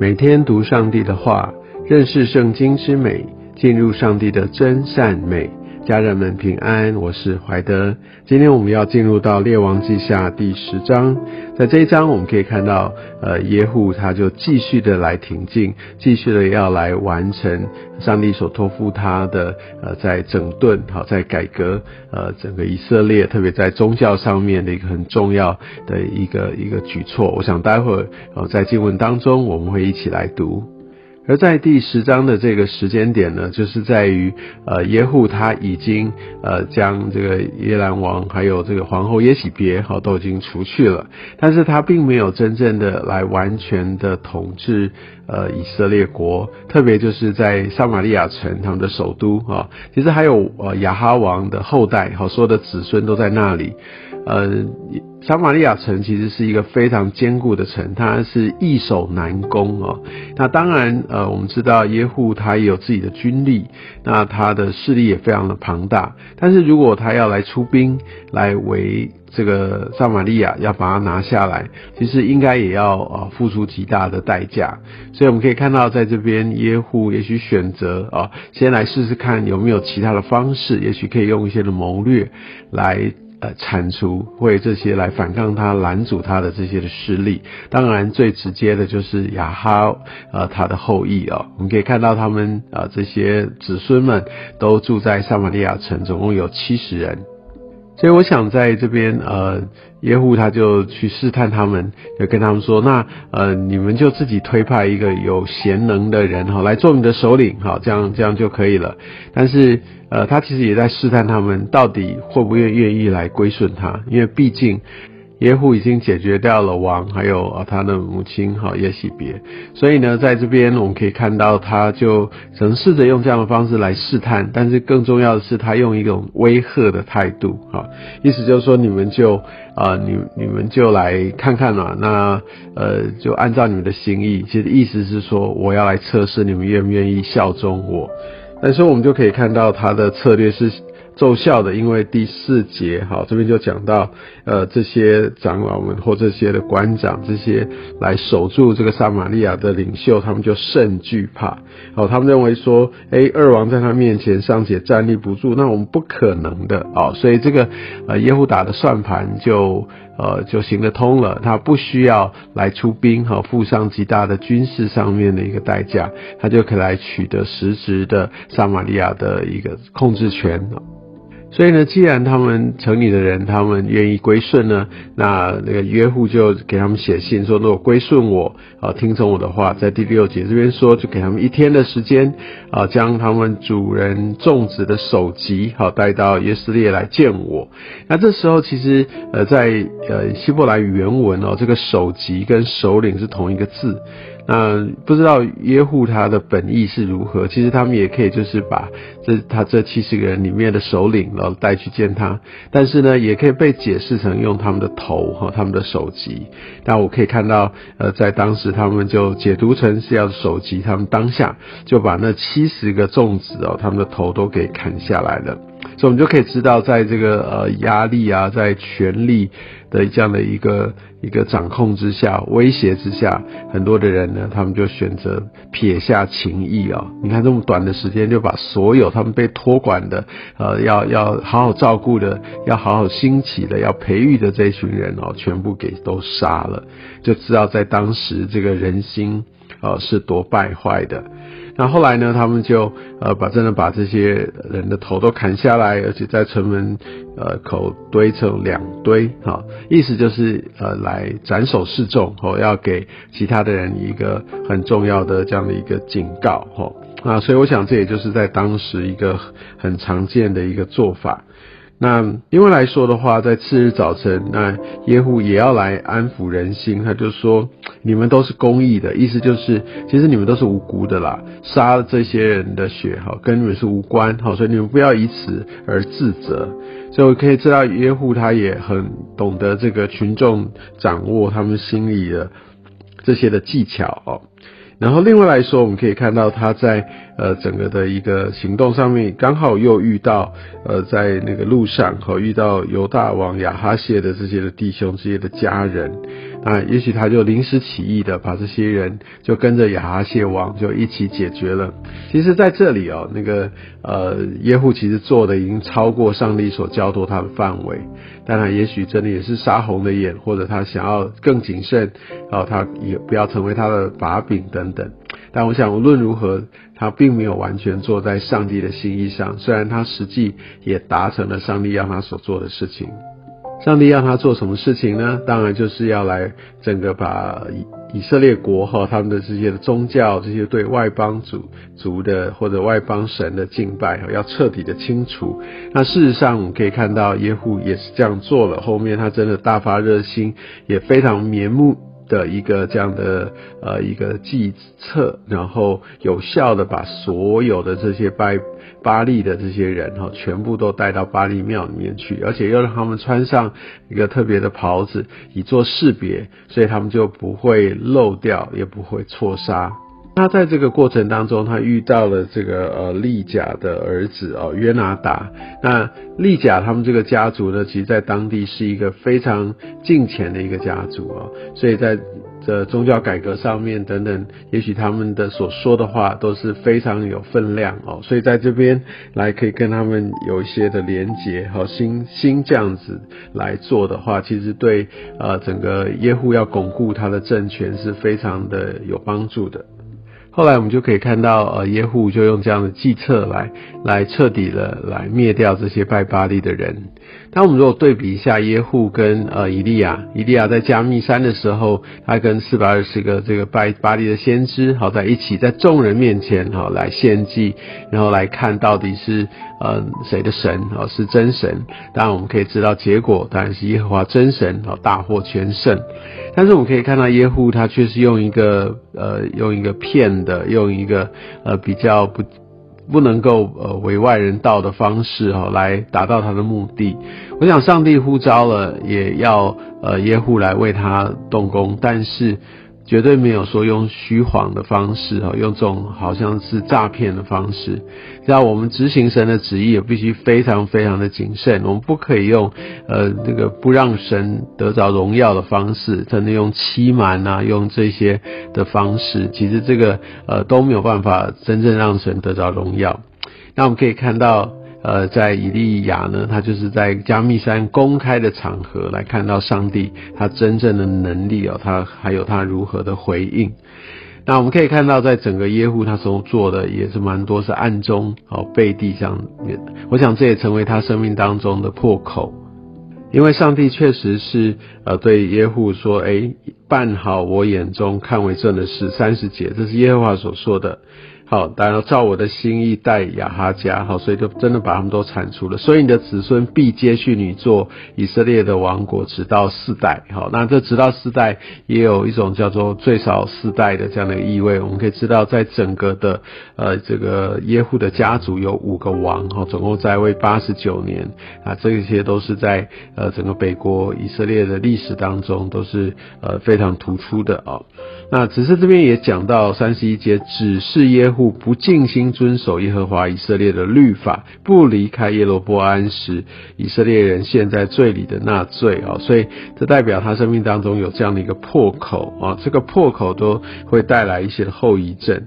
每天读上帝的话，认识圣经之美，进入上帝的真善美。家人们平安，我是怀德。今天我们要进入到列王记下第十章，在这一章我们可以看到，呃，耶户他就继续的来挺进，继续的要来完成上帝所托付他的，呃，在整顿好，在改革，呃，整个以色列，特别在宗教上面的一个很重要的一个一个举措。我想待会儿，呃，在经文当中我们会一起来读。而在第十章的这个时间点呢，就是在于呃耶户他已经呃将这个耶兰王还有这个皇后耶喜别哈都已经除去了，但是他并没有真正的来完全的统治呃以色列国，特别就是在撒玛利亚城他们的首都啊，其实还有呃亚哈王的后代好所有的子孙都在那里。呃，撒玛利亚城其实是一个非常坚固的城，它是易守难攻哦。那当然，呃，我们知道耶户他也有自己的军力，那他的势力也非常的庞大。但是如果他要来出兵来围这个撒玛利亚，要把它拿下来，其实应该也要呃付出极大的代价。所以我们可以看到，在这边耶户也许选择啊，先来试试看有没有其他的方式，也许可以用一些的谋略来。呃，铲除为这些来反抗他、拦阻他的这些的势力，当然最直接的就是亚哈呃他的后裔哦。我们可以看到他们啊这些子孙们都住在撒玛利亚城，总共有七十人。所以我想在这边，呃，耶户他就去试探他们，就跟他们说，那呃，你们就自己推派一个有贤能的人哈来做你的首领哈，这样这样就可以了。但是呃，他其实也在试探他们到底会不会愿意来归顺他，因为毕竟。耶户已经解决掉了王，还有啊他的母亲哈耶喜别，所以呢，在这边我们可以看到，他就尝试着用这样的方式来试探，但是更重要的是，他用一种威吓的态度哈，意思就是说，你们就啊你你们就来看看嘛，那呃就按照你们的心意，其实意思是说，我要来测试你们愿不愿意效忠我，但是我们就可以看到他的策略是。奏效的，因为第四节，好，这边就讲到，呃，这些长老们或这些的官长，这些来守住这个撒玛利亚的领袖，他们就甚惧怕，好，他们认为说，哎，二王在他面前尚且站立不住，那我们不可能的，哦，所以这个，呃，耶户打的算盘就，呃，就行得通了，他不需要来出兵，哈，付上极大的军事上面的一个代价，他就可以来取得实质的撒玛利亚的一个控制权。所以呢，既然他们城里的人他们愿意归顺呢，那那个约户就给他们写信说，如果归顺我啊，听从我的话，在第六节这边说，就给他们一天的时间啊，将他们主人种植的首级好带到耶斯列来见我。那这时候其实呃，在呃希伯来语原文哦，这个首级跟首领是同一个字。那不知道耶户他的本意是如何？其实他们也可以就是把这他这七十个人里面的首领，然后带去见他。但是呢，也可以被解释成用他们的头和他们的首级。那我可以看到，呃，在当时他们就解读成是要首级，他们当下就把那七十个粽子哦，他们的头都给砍下来了。所以，我们就可以知道，在这个呃压力啊，在权力的这样的一个一个掌控之下、威胁之下，很多的人呢，他们就选择撇下情谊啊。你看，这么短的时间，就把所有他们被托管的、呃，要要好好照顾的、要好好兴起的、要培育的这群人哦，全部给都杀了，就知道在当时这个人心呃是多败坏的。那后来呢？他们就呃把真的把这些人的头都砍下来，而且在城门呃口堆成两堆，哈，意思就是呃来斩首示众，哦，要给其他的人一个很重要的这样的一个警告，吼啊，所以我想这也就是在当时一个很常见的一个做法。那因为来说的话，在次日早晨，那耶户也要来安抚人心，他就说：“你们都是公义的，意思就是，其实你们都是无辜的啦，杀了这些人的血，哈，跟你们是无关，好，所以你们不要以此而自责。”所以我可以知道，耶户他也很懂得这个群众掌握他们心里的这些的技巧，哦。然后另外来说，我们可以看到他在呃整个的一个行动上面，刚好又遇到呃在那个路上和遇到犹大王亚哈谢的这些的弟兄、这些的家人。那也许他就临时起意的把这些人就跟着亚哈谢王就一起解决了。其实在这里哦，那个呃耶户其实做的已经超过上帝所交托他的范围。当然，也许真的也是杀红的眼，或者他想要更谨慎，然后他也不要成为他的把柄等等。但我想无论如何，他并没有完全坐在上帝的心意上，虽然他实际也达成了上帝让他所做的事情。上帝要他做什么事情呢？当然就是要来整个把以以色列国和他们的这些宗教这些对外邦主族的或者外邦神的敬拜要彻底的清除。那事实上我们可以看到耶户也是这样做了，后面他真的大发热心，也非常面目。的一个这样的呃一个计策，然后有效的把所有的这些拜巴利的这些人哈，全部都带到巴利庙里面去，而且又让他们穿上一个特别的袍子，以做识别，所以他们就不会漏掉，也不会错杀。他在这个过程当中，他遇到了这个呃利甲的儿子哦约拿达。那利甲他们这个家族呢，其实在当地是一个非常近前的一个家族哦，所以在这宗教改革上面等等，也许他们的所说的话都是非常有分量哦，所以在这边来可以跟他们有一些的连结和新新这样子来做的话，其实对呃整个耶户要巩固他的政权是非常的有帮助的。后来我们就可以看到，呃，耶户就用这样的计策来，来彻底的来灭掉这些拜巴利的人。那我们如果对比一下耶户跟呃以利亚，以利亚在加密山的时候，他跟四百二十个这个拜巴利的先知好在一起，在众人面前哈来献祭，然后来看到底是呃谁的神哦是真神。当然我们可以知道结果当然是耶和华真神哦大获全胜。但是我们可以看到耶户他却是用一个呃用一个骗的，用一个呃比较不不能够呃为外人道的方式哈来达到他的目的。我想上帝呼召了，也要呃耶户来为他动工，但是。绝对没有说用虚谎的方式哈，用这种好像是诈骗的方式。那我们执行神的旨意，也必须非常非常的谨慎。我们不可以用呃那个不让神得着荣耀的方式，真的用欺瞒啊，用这些的方式，其实这个呃都没有办法真正让神得着荣耀。那我们可以看到。呃，在以利亚呢，他就是在加密山公开的场合来看到上帝他真正的能力哦，他还有他如何的回应。那我们可以看到，在整个耶户他所做的也是蛮多是暗中哦背地上，我想这也成为他生命当中的破口，因为上帝确实是呃对耶户说，哎，办好我眼中看为正的事，三十节，这是耶和华所说的。好，当然照我的心意待亚哈家，好，所以就真的把他们都铲除了。所以你的子孙必接续你做以色列的王国，直到四代。好，那这直到四代也有一种叫做最少四代的这样的意味。我们可以知道，在整个的呃这个耶户的家族有五个王，哈，总共在位八十九年啊，这一些都是在呃整个北国以色列的历史当中都是呃非常突出的啊。那只是这边也讲到三十一节，只是耶。不尽心遵守耶和华以色列的律法，不离开耶罗波安时，以色列人陷在罪里的那罪啊，所以这代表他生命当中有这样的一个破口啊，这个破口都会带来一些后遗症。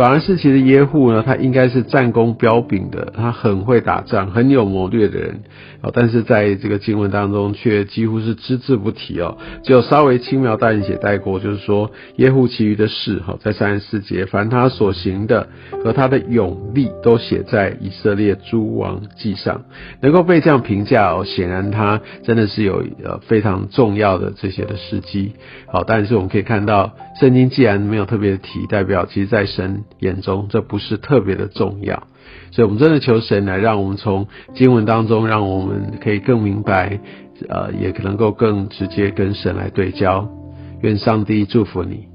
反而是其实耶户呢，他应该是战功彪炳的，他很会打仗，很有谋略的人哦。但是在这个经文当中，却几乎是只字不提哦，只有稍微轻描淡写带过，就是说耶户其余的事哈，在三十四节，凡他所行的和他的勇力，都写在以色列诸王记上，能够被这样评价哦，显然他真的是有呃非常重要的这些的事迹。好，但是我们可以看到，圣经既然没有特别提，代表其实在神。眼中这不是特别的重要，所以我们真的求神来，让我们从经文当中，让我们可以更明白，呃，也能够更直接跟神来对焦。愿上帝祝福你。